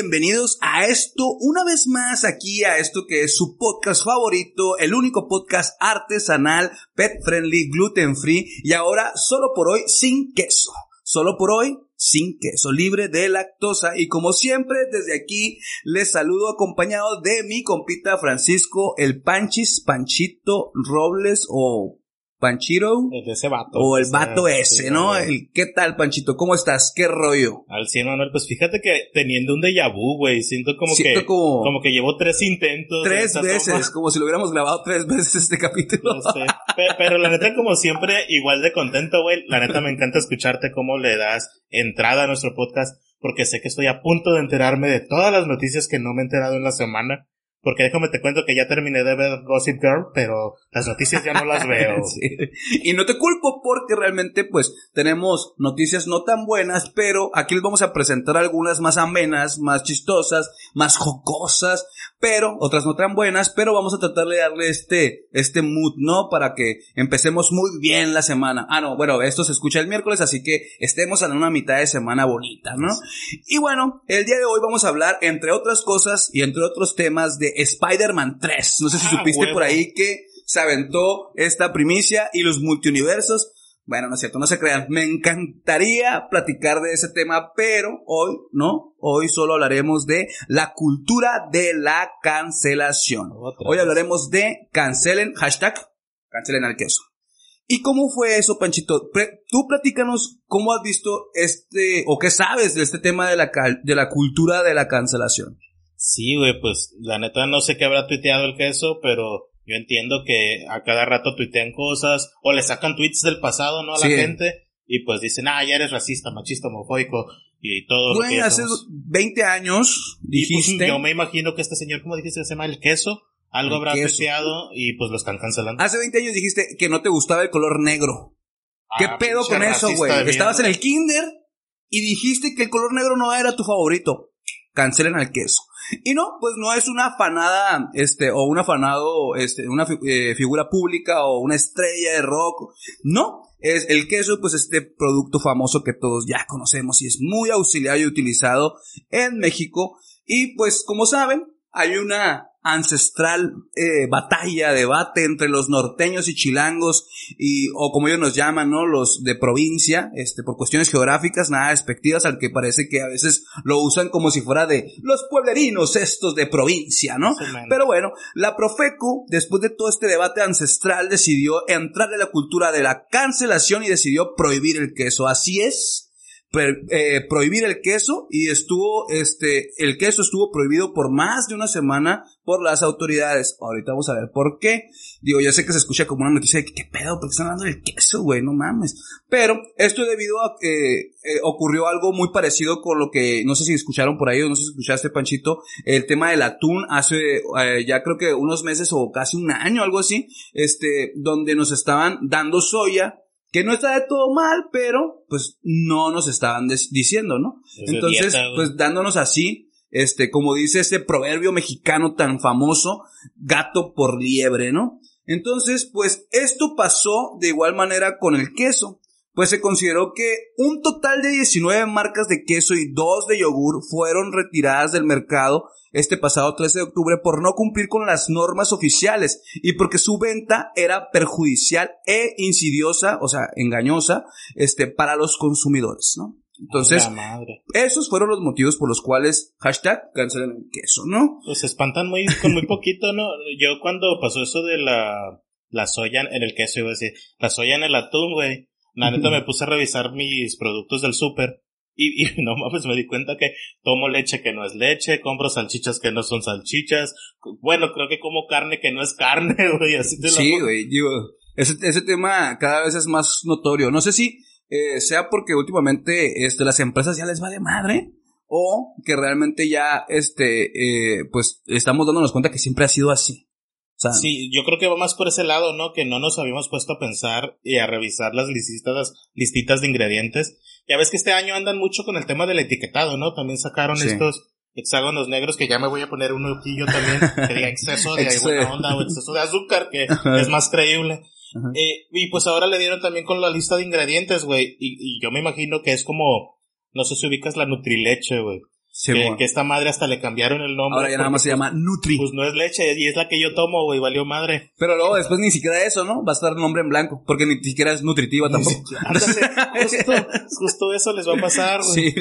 Bienvenidos, a esto, una vez más aquí a esto que es su podcast favorito, el único podcast artesanal, pet friendly, gluten free y ahora solo por hoy sin queso. Solo por hoy sin queso, libre de lactosa y como siempre desde aquí les saludo acompañado de mi compita Francisco el Panchis, Panchito Robles o Panchiro. El de ese vato. O el vato ese, ¿no? El, ¿Qué tal, Panchito? ¿Cómo estás? ¿Qué rollo? Al 100, Manuel. Pues fíjate que teniendo un déjà vu, güey, siento como que... Como, como que llevo tres intentos. Tres veces, como si lo hubiéramos grabado tres veces este capítulo. No sé. pero, pero, la neta, como siempre, igual de contento, güey. La neta me encanta escucharte cómo le das entrada a nuestro podcast, porque sé que estoy a punto de enterarme de todas las noticias que no me he enterado en la semana. Porque déjame te cuento que ya terminé de ver Gossip Girl, pero las noticias ya no las veo. Y no te culpo porque realmente pues tenemos noticias no tan buenas, pero aquí les vamos a presentar algunas más amenas, más chistosas, más jocosas, pero otras no tan buenas, pero vamos a tratar de darle este, este mood, ¿no? Para que empecemos muy bien la semana. Ah, no, bueno, esto se escucha el miércoles, así que estemos en una mitad de semana bonita, ¿no? Y bueno, el día de hoy vamos a hablar, entre otras cosas y entre otros temas, de Spider-Man 3. No sé si ah, supiste por ahí que se aventó esta primicia y los multiuniversos. Bueno, no es cierto, no se crean. Me encantaría platicar de ese tema, pero hoy no. Hoy solo hablaremos de la cultura de la cancelación. Hoy hablaremos de cancelen, hashtag, cancelen al queso. ¿Y cómo fue eso, Panchito? tú platícanos cómo has visto este, o qué sabes de este tema de la, de la cultura de la cancelación. Sí, güey, pues la neta no sé qué habrá tuiteado el queso, pero yo entiendo que a cada rato tuitean cosas o le sacan tweets del pasado, ¿no? A la gente y pues dicen, ah, ya eres racista, machista, homofóbico y todo. Güey, hace 20 años pues, dijiste. yo me imagino que este señor, ¿cómo dijiste? Se llama el queso. Algo habrá tuiteado y pues lo están cancelando. Hace 20 años dijiste que no te gustaba el color negro. ¿Qué ah, pedo con eso, güey? Estabas en el kinder y dijiste que el color negro no era tu favorito. Cancelen al queso. Y no, pues no es una fanada, este, o un afanado, este, una eh, figura pública o una estrella de rock. No, es el queso, pues este producto famoso que todos ya conocemos y es muy auxiliar y utilizado en México. Y pues como saben, hay una ancestral eh, batalla, debate entre los norteños y chilangos y o como ellos nos llaman, ¿no? Los de provincia, este por cuestiones geográficas nada despectivas al que parece que a veces lo usan como si fuera de los pueblerinos estos de provincia, ¿no? Pero bueno, la Profeco después de todo este debate ancestral decidió entrar en la cultura de la cancelación y decidió prohibir el queso. Así es, eh, prohibir el queso y estuvo, este, el queso estuvo prohibido por más de una semana por las autoridades. Ahorita vamos a ver por qué. Digo, ya sé que se escucha como una noticia de que, ¿qué pedo? porque están hablando del queso, güey? No mames. Pero esto debido a que eh, ocurrió algo muy parecido con lo que, no sé si escucharon por ahí o no sé si escuchaste, Panchito, el tema del atún hace eh, ya creo que unos meses o casi un año, algo así, este, donde nos estaban dando soya que no está de todo mal, pero pues no nos estaban diciendo, ¿no? Entonces, pues dándonos así, este, como dice ese proverbio mexicano tan famoso, gato por liebre, ¿no? Entonces, pues esto pasó de igual manera con el queso pues se consideró que un total de 19 marcas de queso y 2 de yogur fueron retiradas del mercado este pasado 13 de octubre por no cumplir con las normas oficiales y porque su venta era perjudicial e insidiosa, o sea, engañosa, este, para los consumidores, ¿no? Entonces, esos fueron los motivos por los cuales hashtag cancelen el queso, ¿no? Pues se espantan muy, con muy poquito, ¿no? Yo cuando pasó eso de la, la soya en el queso, iba a decir, la soya en el atún, güey, la neta me puse a revisar mis productos del súper y, y, no mames, me di cuenta que tomo leche que no es leche, compro salchichas que no son salchichas. Bueno, creo que como carne que no es carne, güey, así te Sí, güey, digo, ese, ese tema cada vez es más notorio. No sé si eh, sea porque últimamente este, las empresas ya les va de madre o que realmente ya, este, eh, pues estamos dándonos cuenta que siempre ha sido así sí, yo creo que va más por ese lado, ¿no? Que no nos habíamos puesto a pensar y a revisar las listitas, listitas de ingredientes. Ya ves que este año andan mucho con el tema del etiquetado, ¿no? También sacaron estos hexágonos negros que ya me voy a poner un ojillo también, que diga exceso de onda o exceso de azúcar, que es más creíble. Eh, y pues ahora le dieron también con la lista de ingredientes, güey. Y, y yo me imagino que es como, no sé si ubicas la Nutrileche, güey. Que, esta madre hasta le cambiaron el nombre. Ahora ya nada más se llama Nutri. Pues no es leche y es la que yo tomo, güey, valió madre. Pero luego después ni siquiera eso, ¿no? Va a estar el nombre en blanco, porque ni siquiera es nutritiva tampoco. justo, justo, eso les va a pasar, güey. Sí.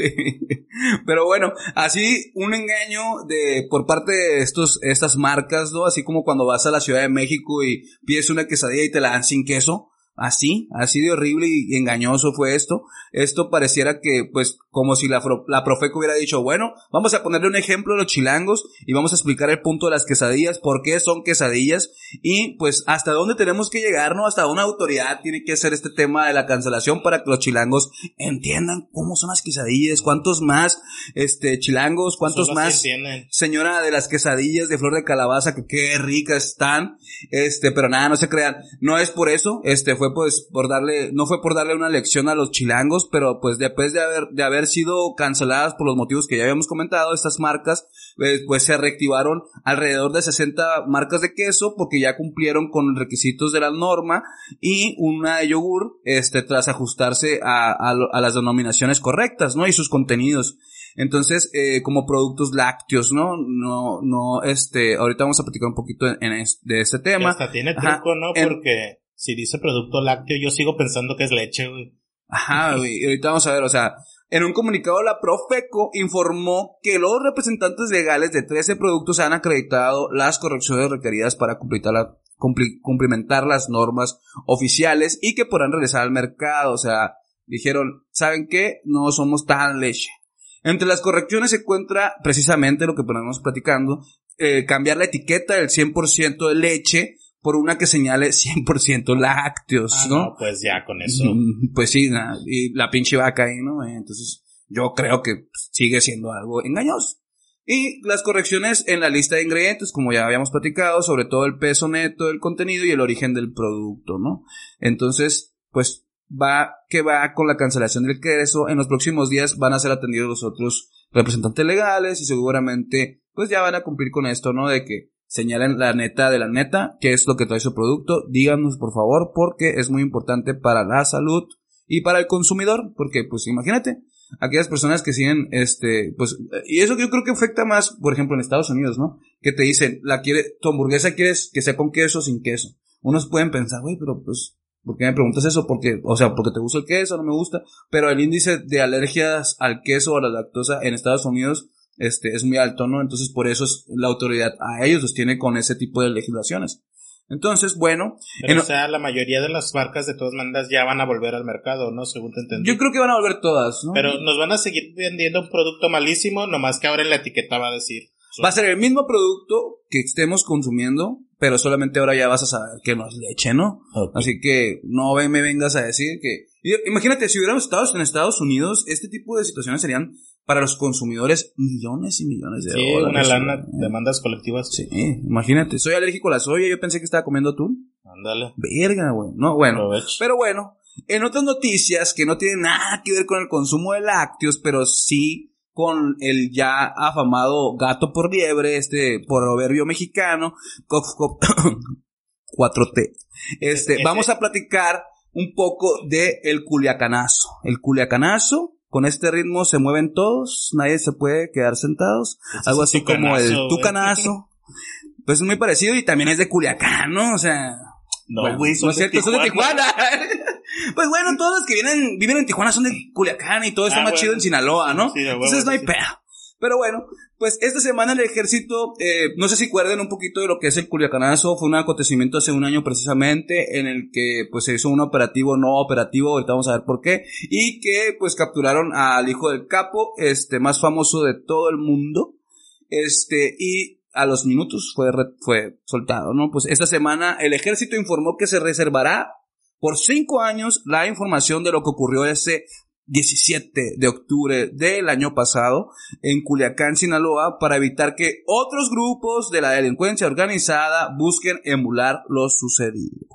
Pero bueno, así un engaño de por parte de estos estas marcas, ¿no? Así como cuando vas a la Ciudad de México y pides una quesadilla y te la dan sin queso. Así, así de horrible y engañoso fue esto. Esto pareciera que, pues, como si la, la Profeco hubiera dicho, bueno, vamos a ponerle un ejemplo a los chilangos y vamos a explicar el punto de las quesadillas, por qué son quesadillas y, pues, hasta dónde tenemos que llegar, ¿no? Hasta una autoridad tiene que hacer este tema de la cancelación para que los chilangos entiendan cómo son las quesadillas, cuántos más, este, chilangos, cuántos más, señora de las quesadillas de flor de calabaza, que qué ricas están, este, pero nada, no se crean, no es por eso, este, fue pues por darle, no fue por darle una lección a los chilangos, pero pues después de haber, de haber sido canceladas por los motivos que ya habíamos comentado, estas marcas, pues, pues se reactivaron alrededor de 60 marcas de queso porque ya cumplieron con los requisitos de la norma y una de yogur, este, tras ajustarse a, a, las denominaciones correctas, ¿no? Y sus contenidos. Entonces, eh, como productos lácteos, ¿no? No, no, este, ahorita vamos a platicar un poquito en, de este tema. hasta tiene truco, ¿no? Porque si dice producto lácteo, yo sigo pensando que es leche, güey. Ajá, güey. ahorita vamos a ver, o sea, en un comunicado la Profeco informó que los representantes legales de 13 productos han acreditado las correcciones requeridas para cumplimentar las normas oficiales y que podrán regresar al mercado. O sea, dijeron, ¿saben qué? No somos tan leche. Entre las correcciones se encuentra precisamente lo que ponemos platicando, eh, cambiar la etiqueta del 100% de leche por una que señale 100% lácteos, ah, ¿no? Pues ya con eso. Mm, pues sí, y la pinche vaca ahí, ¿no? Entonces, yo creo que sigue siendo algo engañoso. Y las correcciones en la lista de ingredientes, como ya habíamos platicado, sobre todo el peso neto del contenido y el origen del producto, ¿no? Entonces, pues va, que va con la cancelación del queso. En los próximos días van a ser atendidos los otros representantes legales y seguramente, pues ya van a cumplir con esto, ¿no? De que señalen la neta de la neta, qué es lo que trae su producto, díganos por favor, porque es muy importante para la salud y para el consumidor, porque pues imagínate, aquellas personas que siguen, este, pues, y eso yo creo que afecta más, por ejemplo, en Estados Unidos, ¿no? Que te dicen, la quiere, tu hamburguesa quieres que sea con queso o sin queso. Unos pueden pensar, güey, pero pues, ¿por qué me preguntas eso? Porque, o sea, porque te gusta el queso, no me gusta, pero el índice de alergias al queso o a la lactosa en Estados Unidos este, es muy alto, ¿no? Entonces por eso es, la autoridad a ellos los tiene con ese tipo de legislaciones. Entonces, bueno. o sea, la mayoría de las marcas de todas maneras ya van a volver al mercado, ¿no? Según te entendí. Yo creo que van a volver todas, ¿no? Pero nos van a seguir vendiendo un producto malísimo, nomás que ahora en la etiqueta va a decir. Va a ser el mismo producto que estemos consumiendo, pero solamente ahora ya vas a saber que no es leche, ¿no? Así que no me vengas a decir que... Imagínate, si hubiéramos estado en Estados Unidos, este tipo de situaciones serían para los consumidores millones y millones de sí, una lana, demandas colectivas. Sí, imagínate, soy alérgico a la soya, yo pensé que estaba comiendo atún. Ándale. Verga, güey. No, bueno. Pero bueno, en otras noticias que no tienen nada que ver con el consumo de lácteos, pero sí con el ya afamado gato por liebre, este proverbio mexicano, 4T. Este, vamos a platicar un poco de el culiacanazo. El culiacanazo con este ritmo se mueven todos, nadie se puede quedar sentados. Algo así como el tucanazo. Pues es muy parecido y también es de Culiacán, ¿no? O sea. No, güey, son, de Tijuana. pues bueno, todos los que vienen, viven en Tijuana son de Culiacán y todo está ah, más chido en Sinaloa, ¿no? Entonces no hay pedo. Pero bueno, pues esta semana el ejército, eh, no sé si recuerden un poquito de lo que es el Culiacanazo, fue un acontecimiento hace un año precisamente en el que pues se hizo un operativo no operativo, ahorita vamos a ver por qué, y que pues capturaron al hijo del capo, este más famoso de todo el mundo, este, y a los minutos fue, fue soltado, ¿no? Pues esta semana el ejército informó que se reservará por cinco años la información de lo que ocurrió ese 17 de octubre del año pasado en Culiacán, Sinaloa, para evitar que otros grupos de la delincuencia organizada busquen emular lo sucedido.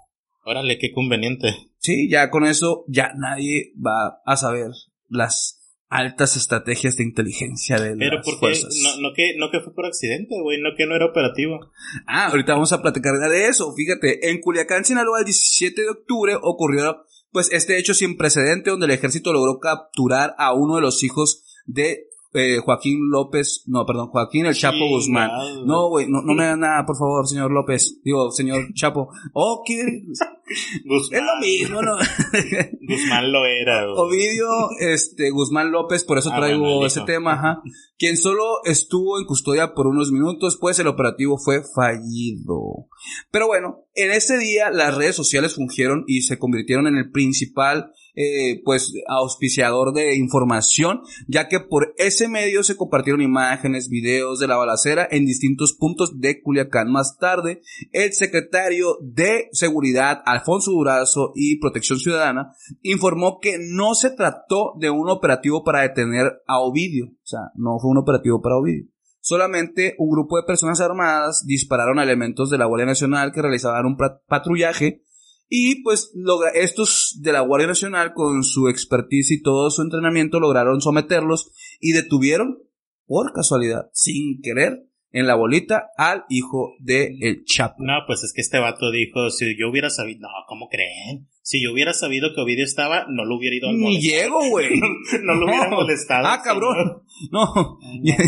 Órale, qué conveniente. Sí, ya con eso ya nadie va a saber las altas estrategias de inteligencia de Pero las porque No, no, que, no que fue por accidente, güey, no que no era operativo. Ah, ahorita vamos a platicar de eso. Fíjate, en Culiacán, Sinaloa, el 17 de octubre ocurrió pues este hecho sin precedente donde el ejército logró capturar a uno de los hijos de eh, Joaquín López, no, perdón, Joaquín el Chapo Guzmán. No, güey, no, no me da nada, por favor, señor López. Digo, señor Chapo. Oh, ¿qué? Guzmán. Es lo mismo, ¿no? Guzmán lo era. Güey. Ovidio, este, Guzmán López, por eso ah, traigo ese tema, ajá. Quien solo estuvo en custodia por unos minutos, pues el operativo fue fallido. Pero bueno, en ese día las redes sociales fungieron y se convirtieron en el principal eh, pues auspiciador de información, ya que por ese medio se compartieron imágenes, videos de la balacera en distintos puntos de Culiacán. Más tarde, el secretario de Seguridad, Alfonso Durazo y Protección Ciudadana, informó que no se trató de un operativo para detener a Ovidio, o sea, no fue un operativo para Ovidio. Solamente un grupo de personas armadas dispararon a elementos de la Guardia Nacional que realizaban un patrullaje y pues estos de la Guardia Nacional, con su expertise y todo su entrenamiento, lograron someterlos y detuvieron, por casualidad, sin querer, en la bolita al hijo de el Chapo. No, pues es que este vato dijo, si yo hubiera sabido, no, ¿cómo creen? Si yo hubiera sabido que Ovidio estaba, no lo hubiera ido al Ni llego, güey. no, lo hubiera molestado. Ah, cabrón. No.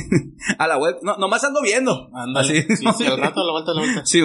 a la web. No, nomás ando viendo. Así. Sí, sí, al rato a la vuelta a la vuelta. Sí,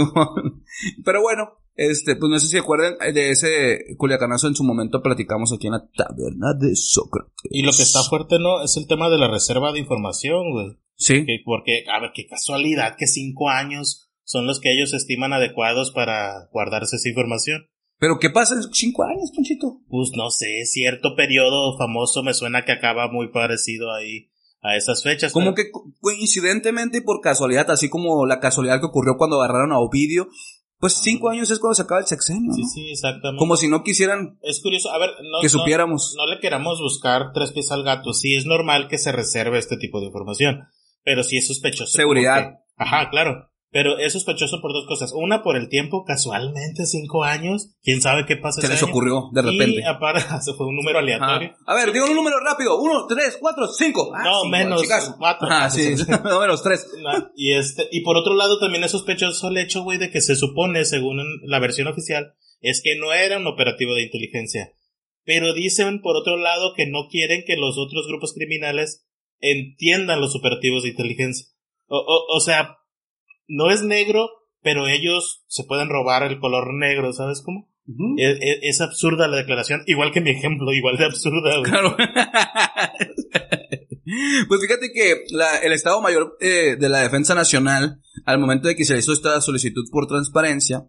pero bueno, este, pues no sé si acuerdan de ese culiacanazo en su momento platicamos aquí en la taberna de Sócrates. Y lo que está fuerte, ¿no? Es el tema de la reserva de información, güey. Sí. porque, a ver, qué casualidad que cinco años son los que ellos estiman adecuados para guardarse esa información. ¿Pero qué pasa en cinco años, Ponchito? Pues no sé, cierto periodo famoso me suena que acaba muy parecido ahí a esas fechas. Como que coincidentemente y por casualidad, así como la casualidad que ocurrió cuando agarraron a Ovidio, pues cinco años es cuando se acaba el sexenio. Sí, sí, exactamente. Como si no quisieran. Es curioso, a ver, no, que supiéramos. No, le queramos buscar tres pies al gato. Sí, es normal que se reserve este tipo de información. Pero sí es sospechoso. Seguridad. ajá, claro. Pero es sospechoso por dos cosas. Una, por el tiempo, casualmente, cinco años. ¿Quién sabe qué pasa? Se les ocurrió de repente. Y aparte, se fue un número aleatorio. A ver, digo un número rápido. Uno, tres, cuatro, cinco. Ah, no, menos cuatro. Ah, sí, no, menos tres. y este, y por otro lado, también es sospechoso el hecho, güey, de que se supone, según la versión oficial, es que no era un operativo de inteligencia. Pero dicen, por otro lado, que no quieren que los otros grupos criminales entiendan los operativos de inteligencia. O, o, o sea, no es negro, pero ellos se pueden robar el color negro, ¿sabes cómo? es, absurda la declaración, igual que mi ejemplo, igual de absurda. Claro. pues fíjate que el Estado Mayor eh, de la Defensa Nacional, al momento de que se hizo esta solicitud por transparencia,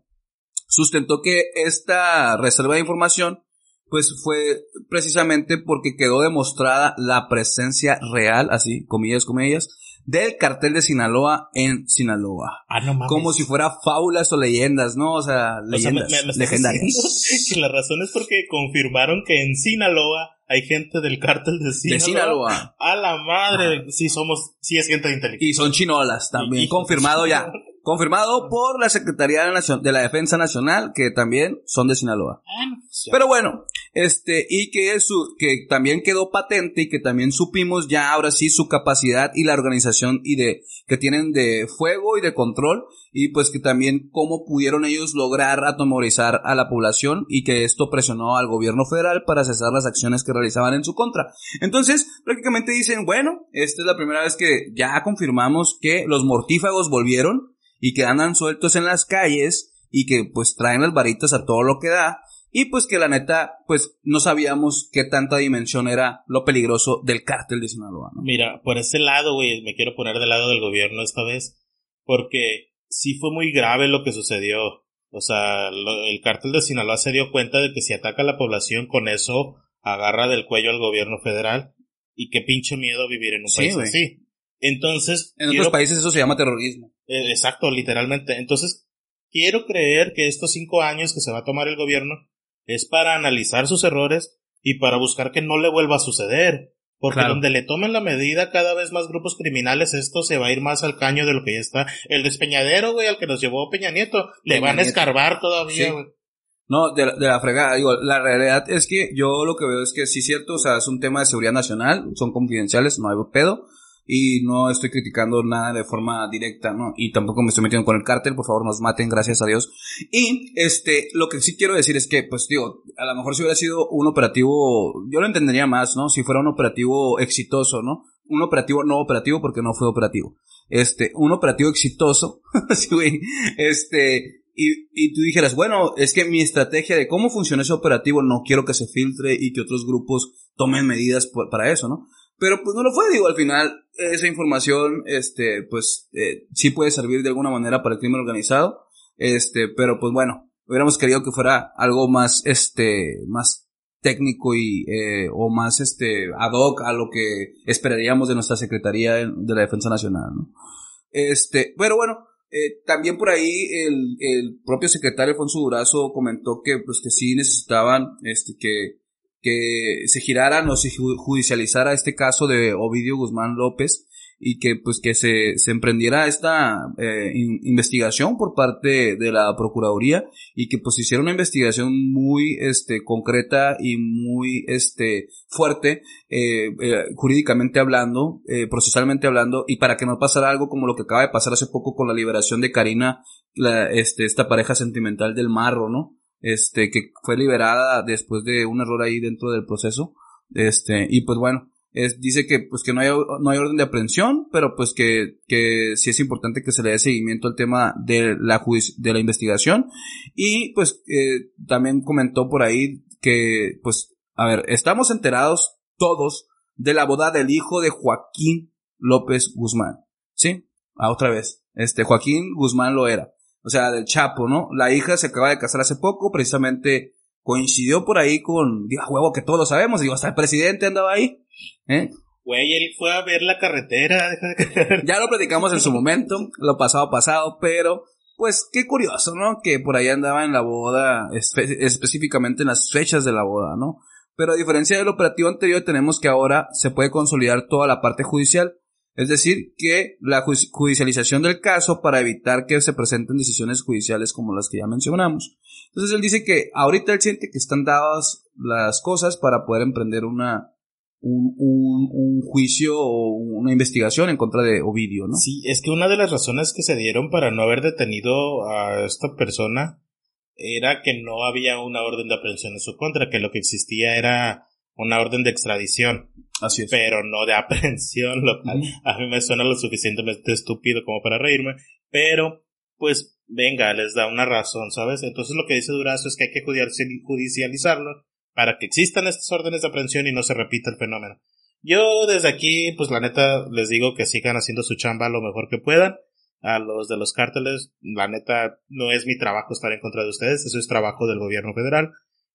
sustentó que esta reserva de información pues fue precisamente porque quedó demostrada la presencia real, así, comillas, comillas, del cartel de Sinaloa en Sinaloa. Ah, no mames. Como si fuera fábulas o leyendas, ¿no? O sea, leyendas legendarias. Que la razón es porque confirmaron que en Sinaloa hay gente del cártel de Sinaloa. De Sinaloa. A la madre, sí somos, sí es gente de inteligencia. Y son chinolas también, confirmado ya. Confirmado por la Secretaría de la, Defensa Nacional, que también son de Sinaloa. Ah, Pero bueno, este, y que su, que también quedó patente y que también supimos ya ahora sí su capacidad y la organización y de, que tienen de fuego y de control, y pues que también cómo pudieron ellos lograr atomorizar a la población y que esto presionó al gobierno federal para cesar las acciones que realizaban en su contra. Entonces, prácticamente dicen, bueno, esta es la primera vez que ya confirmamos que los mortífagos volvieron, y que andan sueltos en las calles y que pues traen las varitas a todo lo que da y pues que la neta pues no sabíamos qué tanta dimensión era lo peligroso del cártel de Sinaloa. Mira, por ese lado, güey, me quiero poner del lado del gobierno esta vez porque sí fue muy grave lo que sucedió. O sea, el cártel de Sinaloa se dio cuenta de que si ataca a la población con eso agarra del cuello al gobierno federal y qué pinche miedo vivir en un país así. Entonces. En otros países eso se llama terrorismo. Eh, exacto, literalmente. Entonces, quiero creer que estos cinco años que se va a tomar el gobierno es para analizar sus errores y para buscar que no le vuelva a suceder. Porque donde le tomen la medida cada vez más grupos criminales, esto se va a ir más al caño de lo que ya está. El despeñadero, güey, al que nos llevó Peña Nieto, le van a escarbar todavía, güey. No, de, de, la fregada, digo, la realidad es que yo lo que veo es que sí es cierto, o sea, es un tema de seguridad nacional, son confidenciales, no hay pedo, y no estoy criticando nada de forma directa, ¿no? Y tampoco me estoy metiendo con el cártel, por favor nos maten, gracias a Dios. Y este, lo que sí quiero decir es que, pues digo, a lo mejor si hubiera sido un operativo, yo lo entendería más, ¿no? Si fuera un operativo exitoso, ¿no? un operativo no operativo porque no fue operativo. Este, un operativo exitoso, este, y, y tú dijeras, bueno, es que mi estrategia de cómo funciona ese operativo no quiero que se filtre y que otros grupos tomen medidas para eso, ¿no? Pero pues no lo fue, digo, al final esa información, este, pues eh, sí puede servir de alguna manera para el crimen organizado, este, pero pues bueno, hubiéramos querido que fuera algo más, este, más técnico y eh, o más este ad hoc a lo que esperaríamos de nuestra Secretaría de la Defensa Nacional, ¿no? Este, pero bueno, eh, también por ahí el, el propio secretario Alfonso Durazo comentó que pues que sí necesitaban este que que se girara o se judicializara este caso de Ovidio Guzmán López y que pues que se, se emprendiera esta eh, investigación por parte de la procuraduría y que pues hiciera una investigación muy este concreta y muy este fuerte eh, eh, jurídicamente hablando procesalmente hablando y para que no pasara algo como lo que acaba de pasar hace poco con la liberación de Karina la, este esta pareja sentimental del Marro no este que fue liberada después de un error ahí dentro del proceso este y pues bueno es, dice que pues que no hay, no hay orden de aprehensión, pero pues que, que sí es importante que se le dé seguimiento al tema de la de la investigación. Y pues eh, también comentó por ahí que pues, a ver, estamos enterados todos de la boda del hijo de Joaquín López Guzmán. ¿Sí? Ah, otra vez. Este, Joaquín Guzmán lo era. O sea, del Chapo, ¿no? La hija se acaba de casar hace poco, precisamente coincidió por ahí con, digo, huevo, que todos lo sabemos, digo, hasta el presidente andaba ahí. ¿Eh? Güey, él fue a ver la carretera. ya lo platicamos en su momento, lo pasado pasado, pero pues qué curioso, ¿no? Que por ahí andaba en la boda, específicamente en las fechas de la boda, ¿no? Pero a diferencia del operativo anterior, tenemos que ahora se puede consolidar toda la parte judicial. Es decir, que la judicialización del caso para evitar que se presenten decisiones judiciales como las que ya mencionamos. Entonces él dice que ahorita él siente que están dadas las cosas para poder emprender una, un, un, un, juicio o una investigación en contra de Ovidio, ¿no? Sí, es que una de las razones que se dieron para no haber detenido a esta persona era que no había una orden de aprehensión en su contra, que lo que existía era una orden de extradición. Así es. Pero no de aprehensión, lo cual a mí me suena lo suficientemente estúpido como para reírme, pero pues venga, les da una razón, ¿sabes? Entonces lo que dice Durazo es que hay que judicializarlo para que existan estas órdenes de aprehensión y no se repita el fenómeno. Yo desde aquí, pues la neta, les digo que sigan haciendo su chamba lo mejor que puedan. A los de los cárteles, la neta, no es mi trabajo estar en contra de ustedes, eso es trabajo del gobierno federal.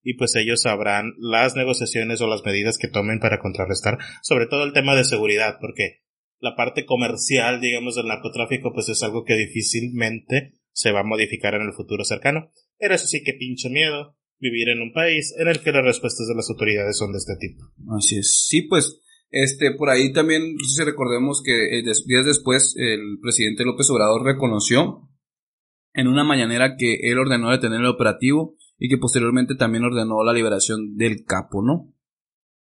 Y pues ellos sabrán las negociaciones o las medidas que tomen para contrarrestar, sobre todo el tema de seguridad, porque la parte comercial, digamos, del narcotráfico, pues es algo que difícilmente se va a modificar en el futuro cercano. Pero eso sí que pinche miedo vivir en un país en el que las respuestas de las autoridades son de este tipo. Así es. Sí, pues, este, por ahí también, si recordemos que eh, días después el presidente López Obrador reconoció en una mañanera que él ordenó detener el operativo y que posteriormente también ordenó la liberación del capo, ¿no?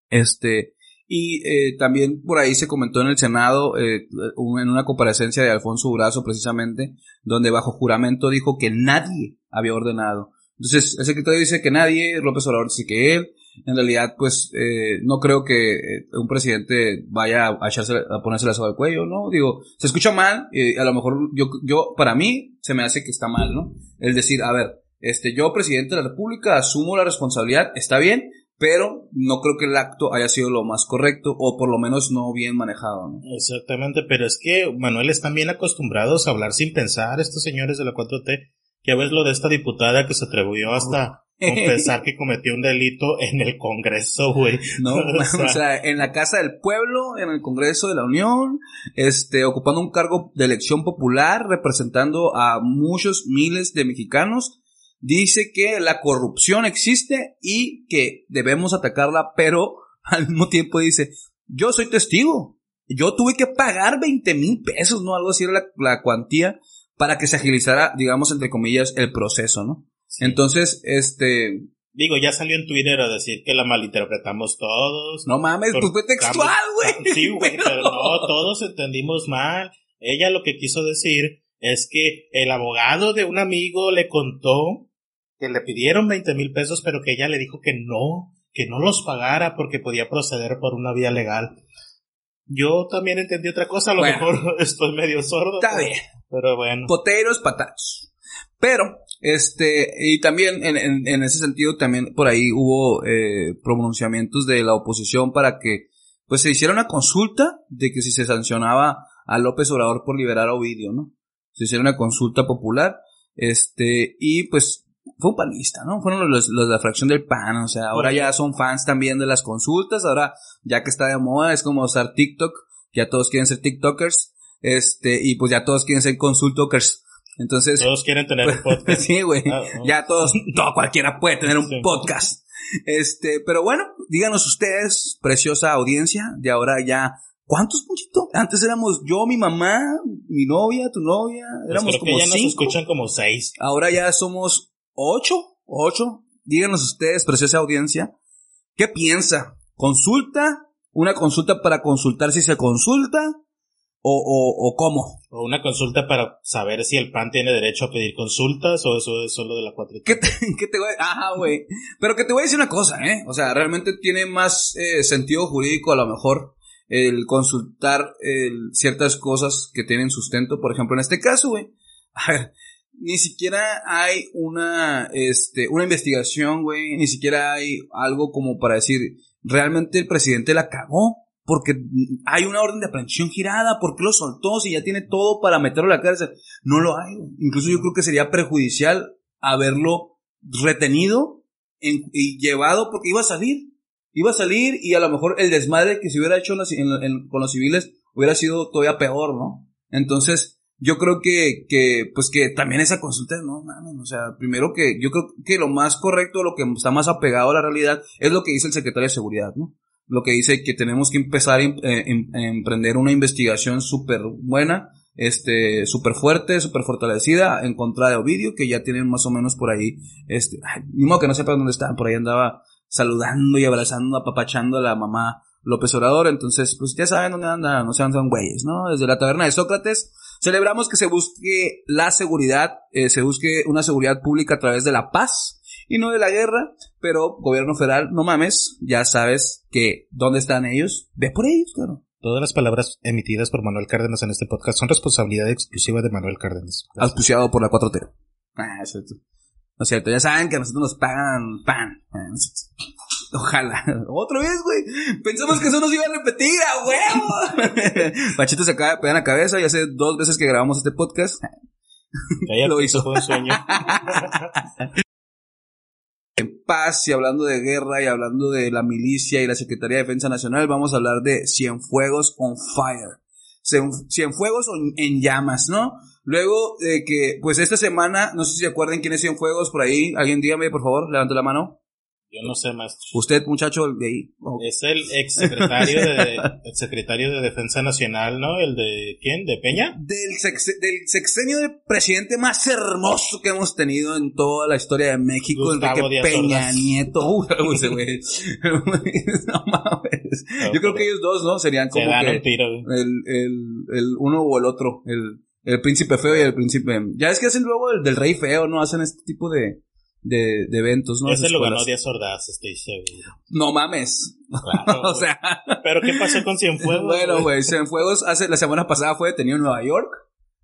Este, y eh, también por ahí se comentó en el Senado, eh, en una comparecencia de Alfonso Durazo precisamente, donde bajo juramento dijo que nadie había ordenado entonces, el secretario dice que nadie, López Obrador dice que él. En realidad, pues, eh, no creo que eh, un presidente vaya a echarse, a ponerse la soga al cuello, ¿no? Digo, se escucha mal, y a lo mejor yo, yo, para mí, se me hace que está mal, ¿no? El decir, a ver, este, yo, presidente de la República, asumo la responsabilidad, está bien, pero no creo que el acto haya sido lo más correcto o por lo menos no bien manejado. ¿no? Exactamente, pero es que Manuel están bien acostumbrados a hablar sin pensar estos señores de la 4T ya ves lo de esta diputada que se atrevió hasta confesar que cometió un delito en el Congreso, güey. No, o sea, en la Casa del Pueblo, en el Congreso de la Unión, este, ocupando un cargo de elección popular, representando a muchos miles de mexicanos, dice que la corrupción existe y que debemos atacarla, pero al mismo tiempo dice, yo soy testigo, yo tuve que pagar 20 mil pesos, ¿no? Algo así era la, la cuantía para que se agilizara, digamos, entre comillas, el proceso, ¿no? Entonces, este... Digo, ya salió en Twitter a decir que la malinterpretamos todos. No mames, pues fue textual, güey. Sí, güey, pero no, todos entendimos mal. Ella lo que quiso decir es que el abogado de un amigo le contó que le pidieron 20 mil pesos, pero que ella le dijo que no, que no los pagara porque podía proceder por una vía legal. Yo también entendí otra cosa, a lo mejor estoy medio sordo. Está bien. Pero bueno. Poteros, patatos. Pero, este, y también en, en, ese sentido, también por ahí hubo eh, pronunciamientos de la oposición para que, pues se hiciera una consulta de que si se sancionaba a López Obrador por liberar a Ovidio, ¿no? Se hiciera una consulta popular, este, y pues fue un panista, ¿no? Fueron los, los, de la fracción del PAN, o sea, ahora ya son fans también de las consultas, ahora ya que está de moda es como usar TikTok, ya todos quieren ser TikTokers, este, y pues ya todos quieren ser consultokers. Entonces. Todos quieren tener un podcast. sí, güey. Ah, ya todos, todo, cualquiera puede tener un podcast. Este, pero bueno, díganos ustedes, preciosa audiencia, de ahora ya, ¿cuántos, muchito? Antes éramos yo, mi mamá, mi novia, tu novia, pues éramos creo como que ya nos escuchan como seis. Ahora ya somos ocho, ocho. Díganos ustedes, preciosa audiencia, ¿qué piensa? ¿Consulta? ¿Una consulta para consultar si se consulta? ¿O, o, o cómo? O una consulta para saber si el PAN tiene derecho a pedir consultas o eso es solo de la cuatro. ¿Qué te, qué te voy a... Ajá, güey. Pero que te voy a decir una cosa, ¿eh? O sea, realmente tiene más eh, sentido jurídico a lo mejor el consultar ciertas cosas que tienen sustento. Por ejemplo, en este caso, güey. A ver, ni siquiera hay una, este, una investigación, güey, ni siquiera hay algo como para decir, realmente el presidente la cagó, porque hay una orden de aprehensión girada, ¿por qué lo soltó si ya tiene todo para meterlo a la cárcel? No lo hay, incluso yo creo que sería perjudicial haberlo retenido y llevado porque iba a salir, iba a salir y a lo mejor el desmadre que se hubiera hecho con los civiles hubiera sido todavía peor, ¿no? Entonces, yo creo que, que, pues que también esa consulta, no, o sea, primero que, yo creo que lo más correcto, lo que está más apegado a la realidad, es lo que dice el secretario de Seguridad, ¿no? Lo que dice que tenemos que empezar a, eh, em, emprender una investigación súper buena, este, súper fuerte, súper fortalecida en contra de Ovidio, que ya tienen más o menos por ahí, este, ni modo que no sepa dónde están, por ahí andaba saludando y abrazando, apapachando a la mamá López Obrador, entonces, pues ya saben dónde andan, no sean son güeyes, ¿no? Desde la taberna de Sócrates, celebramos que se busque la seguridad, eh, se busque una seguridad pública a través de la paz y no de la guerra, pero gobierno federal, no mames, ya sabes que dónde están ellos, ve por ellos, claro. Todas las palabras emitidas por Manuel Cárdenas en este podcast son responsabilidad exclusiva de Manuel Cárdenas. Auspiciado por la 4T. Ah, eso. No es cierto, ya saben que a nosotros nos pagan pan. Ojalá. Otra vez, güey. Pensamos que eso nos iba a repetir, a huevo. Pachito se acaba de pegar la cabeza y hace dos veces que grabamos este podcast. Ya lo hizo. Fue un sueño. en paz y hablando de guerra y hablando de la milicia y la Secretaría de Defensa Nacional, vamos a hablar de Cienfuegos on Fire. Cienfuegos en llamas, ¿no? Luego de que, pues esta semana, no sé si se acuerdan quién es Cienfuegos por ahí. Alguien dígame, por favor, levante la mano. Yo no sé, maestro. Usted, muchacho, de ahí. Es el ex secretario de, el secretario de Defensa Nacional, ¿no? El de, ¿quién? ¿De Peña? Del, del sexenio de presidente más hermoso que hemos tenido en toda la historia de México, Enrique Peña Nieto. Ese güey. no mames. Yo creo que ellos dos, ¿no? Serían como que el, el, el uno o el otro. El, el príncipe feo y el príncipe. Ya es que hacen luego el del rey feo, ¿no? Hacen este tipo de de, de eventos, ¿no? Ese lo ganó Díaz Ordaz, estoy seguro. No mames. Claro, o sea. Pero ¿qué pasó con Cienfuegos? bueno, güey, Cienfuegos hace, la semana pasada fue detenido en Nueva York.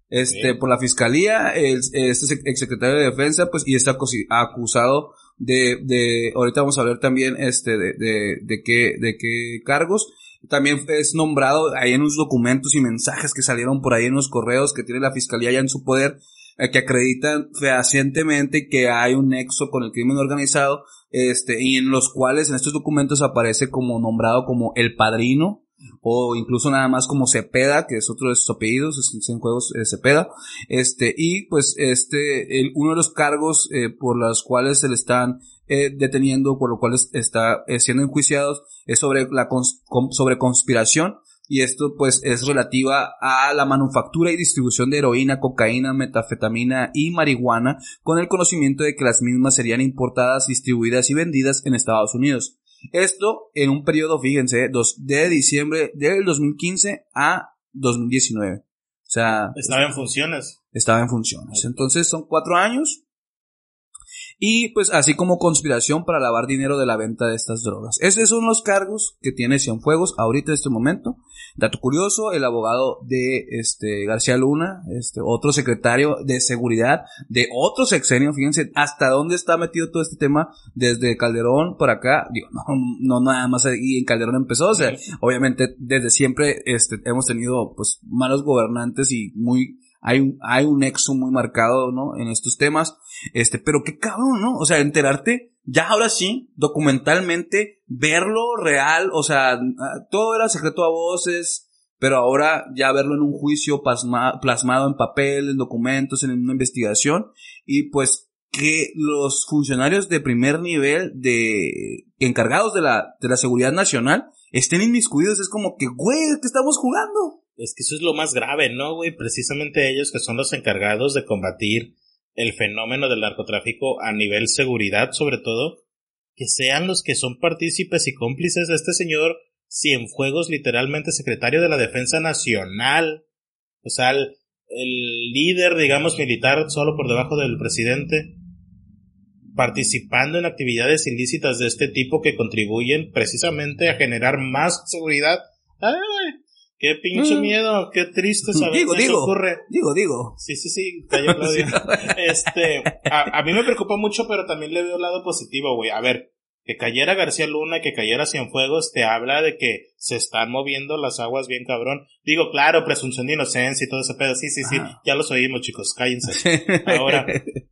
Este, por la fiscalía, el, este exsecretario de defensa, pues, y está acusado de, de, ahorita vamos a ver también, este, de, de, de qué, de qué cargos. También es nombrado ahí en unos documentos y mensajes que salieron por ahí en los correos que tiene la fiscalía ya en su poder que acreditan fehacientemente que hay un nexo con el crimen organizado, este, y en los cuales en estos documentos aparece como nombrado como el padrino, o incluso nada más como Cepeda, que es otro de sus apellidos, es en juegos eh, Cepeda, este, y pues este, uno de los cargos eh, por los cuales se le están deteniendo, por lo cual está siendo enjuiciados, es sobre la sobre conspiración y esto pues es relativa a la manufactura y distribución de heroína, cocaína, metafetamina y marihuana con el conocimiento de que las mismas serían importadas, distribuidas y vendidas en Estados Unidos. Esto en un periodo, fíjense, de diciembre del 2015 a 2019. O sea... Estaba en funciones. Estaba en funciones. Entonces son cuatro años. Y pues así como conspiración para lavar dinero de la venta de estas drogas. Esos son los cargos que tiene Cienfuegos ahorita en este momento. Dato curioso, el abogado de este García Luna, este otro secretario de seguridad de otro sexenio, fíjense hasta dónde está metido todo este tema desde Calderón por acá, digo, no, no nada más ahí en Calderón empezó, o sea, obviamente desde siempre este hemos tenido pues malos gobernantes y muy hay un, hay un nexo muy marcado, ¿no? En estos temas. Este, pero qué cabrón, ¿no? O sea, enterarte, ya ahora sí, documentalmente, verlo real, o sea, todo era secreto a voces, pero ahora ya verlo en un juicio plasmado en papel, en documentos, en una investigación, y pues que los funcionarios de primer nivel de encargados de la, de la seguridad nacional estén inmiscuidos, es como que, güey, ¿qué estamos jugando? Es que eso es lo más grave, ¿no, güey? Precisamente ellos que son los encargados de combatir el fenómeno del narcotráfico a nivel seguridad, sobre todo, que sean los que son partícipes y cómplices de este señor Cienfuegos, literalmente secretario de la Defensa Nacional. O sea, el, el líder, digamos, militar solo por debajo del presidente, participando en actividades ilícitas de este tipo que contribuyen precisamente a generar más seguridad. Ay, Qué pinche mm. miedo, qué triste saber digo, digo, ocurre. Digo, digo. Sí, sí, sí, este, a, a, mí me preocupa mucho, pero también le veo el lado positivo, güey. A ver, que cayera García Luna, que cayera Cienfuegos, te habla de que se están moviendo las aguas bien cabrón. Digo, claro, presunción de inocencia y todo ese pedo. Sí, sí, sí, ya los oímos, chicos, cállense. Ahora,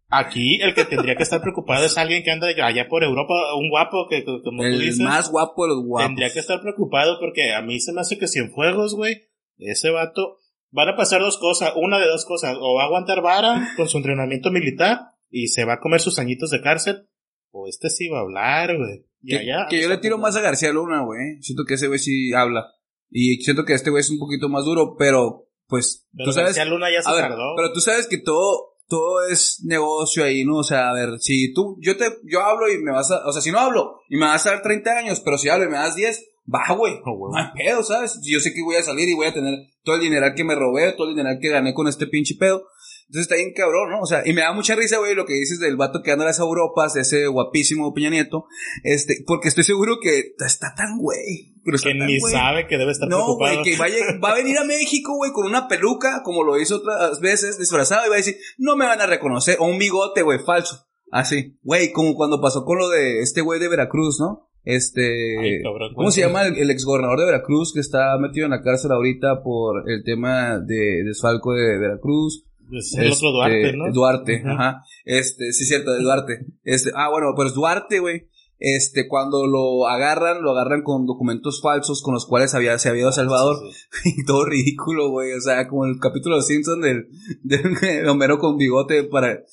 aquí el que tendría que estar preocupado es alguien que anda allá por Europa, un guapo que, como el tú dices. más guapo de los guapos. Tendría que estar preocupado porque a mí se me hace que Cienfuegos, güey, ese vato, van a pasar dos cosas, una de dos cosas, o va a aguantar vara con su entrenamiento militar y se va a comer sus añitos de cárcel, o este sí va a hablar, güey. Que, que yo le tiro más a García Luna, güey. Siento que ese güey sí habla. Y siento que este güey es un poquito más duro, pero pues tú sabes. García Luna ya se tardó. Pero tú sabes que todo, todo es negocio ahí, ¿no? O sea, a ver, si tú, yo te, yo hablo y me vas a, o sea, si no hablo y me vas a dar 30 años, pero si hablo y me das 10, va, güey. no hay pedo, ¿sabes? Yo sé que voy a salir y voy a tener todo el dinero que me robé, todo el dinero que gané con este pinche pedo. Entonces está bien cabrón, ¿no? O sea, y me da mucha risa, güey, lo que dices del vato que anda a las Europas, ese guapísimo Peña Nieto, este, porque estoy seguro que está tan güey. que ni sabe que debe estar no, güey, que vaya, va a venir a México, güey, con una peluca, como lo hizo otras veces, disfrazado, y va a decir, no me van a reconocer, o un bigote, güey, falso. Así, güey, como cuando pasó con lo de este güey de Veracruz, ¿no? Este, ¿cómo se llama el, el exgobernador de Veracruz que está metido en la cárcel ahorita por el tema de desfalco de Veracruz? Es el otro Duarte, este, ¿no? Duarte, ajá. Este, sí, cierto, de Duarte. Este, ah, bueno, pues Duarte, güey. Este, cuando lo agarran, lo agarran con documentos falsos con los cuales había, se había ido a Salvador. Y todo ridículo, güey. O sea, como el capítulo de Simpson del, del Homero con bigote para,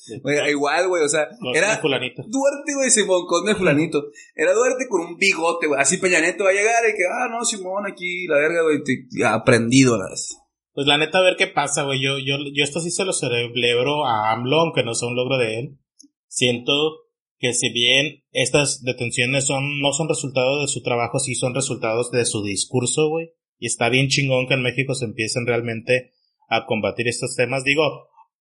igual, güey. O sea, era Duarte, güey, Simón, con el fulanito. Era Duarte con un bigote, güey. Así Peñaneto va a llegar y que, ah, no, Simón, aquí, la verga, güey, aprendido las. Pues la neta, a ver qué pasa, güey. Yo, yo, yo esto sí se lo celebro a AMLO, aunque no sea un logro de él. Siento que si bien estas detenciones son, no son resultado de su trabajo, sí son resultados de su discurso, güey. Y está bien chingón que en México se empiecen realmente a combatir estos temas. Digo,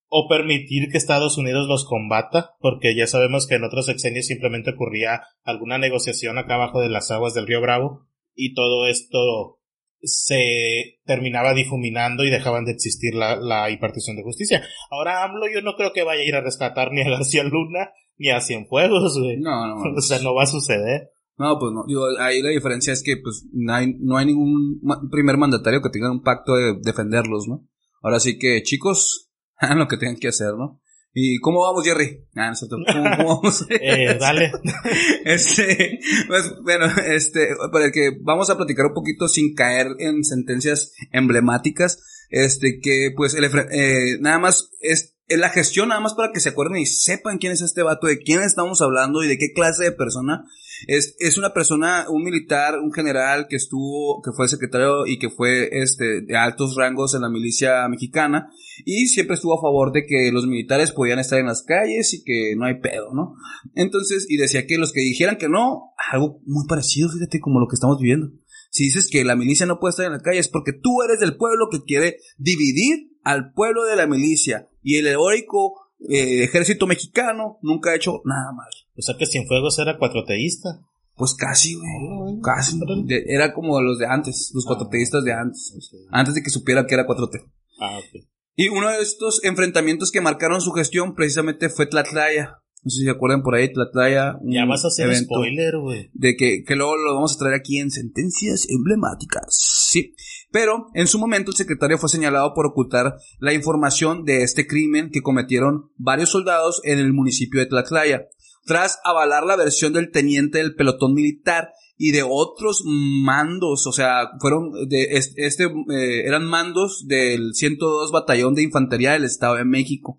o permitir que Estados Unidos los combata, porque ya sabemos que en otros sexenios simplemente ocurría alguna negociación acá abajo de las aguas del río Bravo y todo esto se terminaba difuminando y dejaban de existir la, la impartición de justicia. Ahora AMLO yo no creo que vaya a ir a rescatar ni a García Luna ni a Cienfuegos, güey. No, no. o sea, no va a suceder. No, pues no. Digo, ahí la diferencia es que pues no hay, no hay ningún primer mandatario que tenga un pacto de defenderlos, ¿no? Ahora sí que, chicos, hagan lo que tengan que hacer, ¿no? ¿Y cómo vamos, Jerry? Ah, nosotros, ¿cómo, vamos? eh, dale. este, pues, bueno, este, para el que vamos a platicar un poquito sin caer en sentencias emblemáticas, este, que pues, el, eh, nada más es la gestión, nada más para que se acuerden y sepan quién es este vato, de quién estamos hablando y de qué clase de persona es, es una persona, un militar, un general que estuvo, que fue secretario y que fue este, de altos rangos en la milicia mexicana y siempre estuvo a favor de que los militares podían estar en las calles y que no hay pedo, ¿no? Entonces, y decía que los que dijeran que no, algo muy parecido, fíjate, como lo que estamos viviendo. Si dices que la milicia no puede estar en la calle es porque tú eres del pueblo que quiere dividir al pueblo de la milicia y el heroico eh, ejército mexicano, nunca ha hecho nada mal. O sea que Cienfuegos era cuatroteísta. Pues casi, güey. Casi. era como los de antes, los ah, cuatroteístas de antes. Antes de que supiera que era 4T. Ah, ok. Y uno de estos enfrentamientos que marcaron su gestión precisamente fue Tlatlaya. No sé si se acuerdan por ahí, Tlatlaya. Ya vas a hacer spoiler, güey. De que, que luego lo vamos a traer aquí en sentencias emblemáticas. Sí. Pero en su momento el secretario fue señalado por ocultar la información de este crimen que cometieron varios soldados en el municipio de Tlatlaya, tras avalar la versión del teniente del pelotón militar y de otros mandos, o sea, fueron de este, eh, eran mandos del 102 Batallón de Infantería del Estado de México.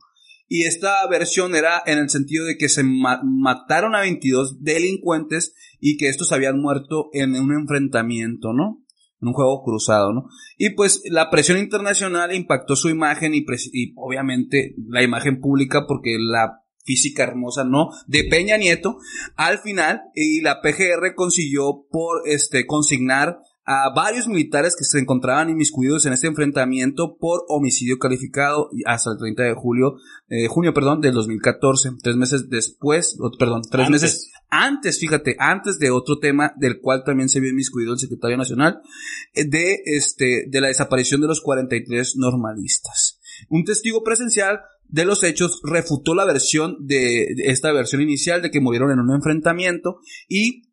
Y esta versión era en el sentido de que se mataron a 22 delincuentes y que estos habían muerto en un enfrentamiento, ¿no? En un juego cruzado, ¿no? Y pues la presión internacional impactó su imagen y, y obviamente la imagen pública porque la física hermosa, no, de Peña Nieto, al final, y la PGR consiguió por este consignar a varios militares que se encontraban inmiscuidos en este enfrentamiento por homicidio calificado hasta el 30 de julio, eh, junio, perdón, del 2014, tres meses después, perdón, tres meses antes, fíjate, antes de otro tema del cual también se vio inmiscuido el secretario nacional, eh, de este, de la desaparición de los 43 normalistas. Un testigo presencial de los hechos refutó la versión de, esta versión inicial de que murieron en un enfrentamiento y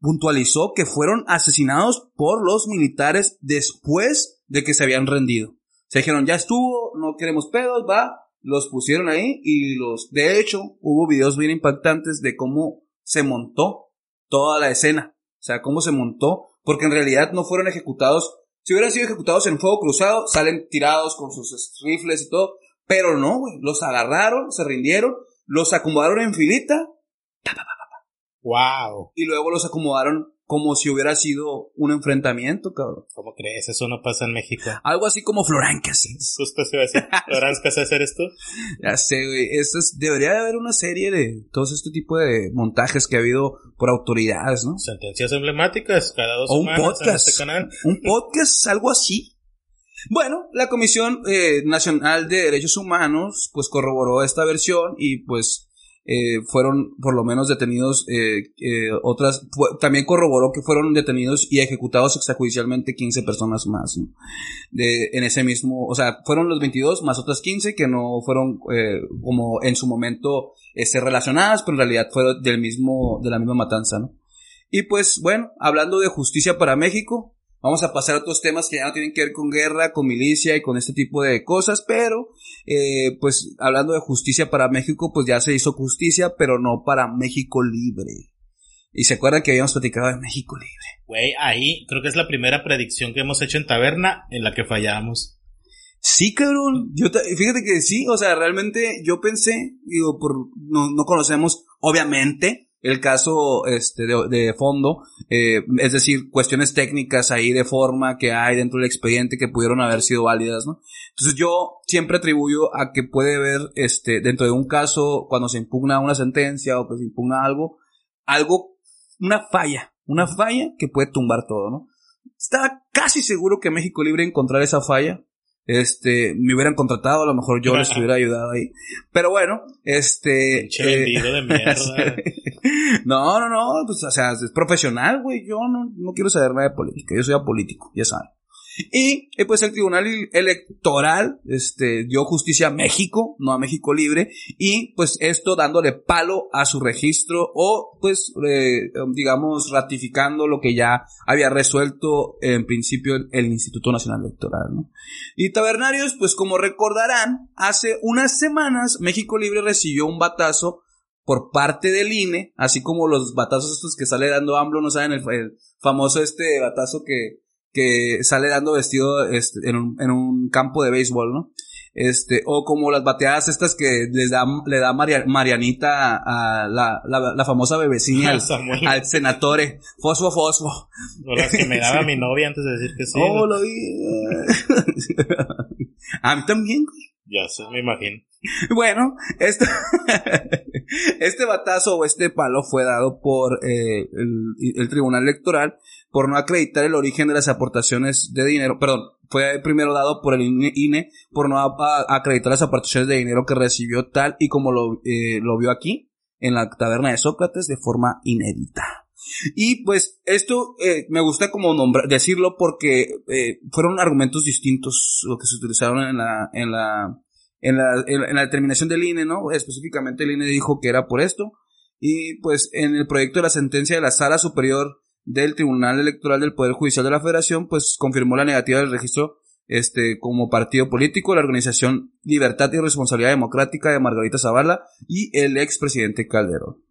puntualizó que fueron asesinados por los militares después de que se habían rendido. Se dijeron, ya estuvo, no queremos pedos, va, los pusieron ahí y los, de hecho, hubo videos bien impactantes de cómo se montó toda la escena. O sea, cómo se montó, porque en realidad no fueron ejecutados. Si hubieran sido ejecutados en fuego cruzado, salen tirados con sus rifles y todo. Pero no, güey. Los agarraron, se rindieron, los acomodaron en filita. Wow. Y luego los acomodaron como si hubiera sido un enfrentamiento, cabrón. ¿Cómo crees? Eso no pasa en México. Algo así como Florancas. Justo se iba a decir, ¿Florancas eres tú? Ya sé, güey. Esto es, debería de haber una serie de todos este tipo de montajes que ha habido por autoridades, ¿no? Sentencias emblemáticas cada dos o un podcast. este canal. Un podcast, algo así. Bueno, la Comisión eh, Nacional de Derechos Humanos pues corroboró esta versión y pues eh, fueron por lo menos detenidos eh, otras, también corroboró que fueron detenidos y ejecutados extrajudicialmente 15 personas más, De, en ese mismo, o sea, fueron los 22 más otras 15 que no fueron como en su momento este, relacionadas, pero en realidad fueron del mismo, de la misma matanza, ¿no? Y pues bueno, hablando de justicia para México, Vamos a pasar a otros temas que ya no tienen que ver con guerra, con milicia y con este tipo de cosas, pero eh, pues hablando de justicia para México, pues ya se hizo justicia, pero no para México libre. Y se acuerdan que habíamos platicado de México libre. Güey, ahí creo que es la primera predicción que hemos hecho en taberna en la que fallamos. Sí, cabrón. Yo fíjate que sí, o sea, realmente yo pensé, digo, por no, no conocemos, obviamente, el caso este, de, fondo, eh, es decir, cuestiones técnicas ahí de forma que hay dentro del expediente que pudieron haber sido válidas, ¿no? Entonces yo siempre atribuyo a que puede haber, este, dentro de un caso, cuando se impugna una sentencia o que se impugna algo, algo, una falla, una falla que puede tumbar todo, ¿no? Estaba casi seguro que México Libre encontrar esa falla, este, me hubieran contratado, a lo mejor yo les hubiera ayudado ahí. Pero bueno, este. Eh, de mierda. no, no, no, pues, o sea, es profesional, güey. Yo no, no quiero saber nada de política. Yo soy apolítico, ya saben. Y eh, pues el Tribunal Electoral este, dio justicia a México, no a México Libre, y pues esto dándole palo a su registro o pues eh, digamos ratificando lo que ya había resuelto en principio el, Instituto Nacional Electoral. ¿no? Y Tabernarios, pues como recordarán, hace unas semanas México Libre recibió un batazo por parte del INE, así como los batazos estos que sale dando AMLO, no saben, el famoso este batazo que que sale dando vestido este, en, un, en, un, campo de béisbol, ¿no? Este, o como las bateadas estas que les da, le da Marianita a, la, la, famosa bebecina al, al, senatore, fosfo fosfo. O las que me daba mi novia antes de decir que sí. Oh, lo vi. a mí también, Ya sé, me imagino. Bueno, este, este batazo o este palo fue dado por eh, el, Tribunal Electoral por no acreditar el origen de las aportaciones de dinero, perdón, fue primero dado por el INE por no acreditar las aportaciones de dinero que recibió tal y como lo, eh, lo vio aquí en la taberna de Sócrates de forma inédita. Y pues esto eh, me gusta como nombrar, decirlo porque fueron argumentos distintos lo que se utilizaron en la, en la, en la, en la determinación del INE, ¿no? Específicamente el INE dijo que era por esto. Y pues en el proyecto de la sentencia de la Sala Superior del Tribunal Electoral del Poder Judicial de la Federación, pues confirmó la negativa del registro este, como partido político, la organización Libertad y Responsabilidad Democrática de Margarita Zavala y el expresidente Calderón.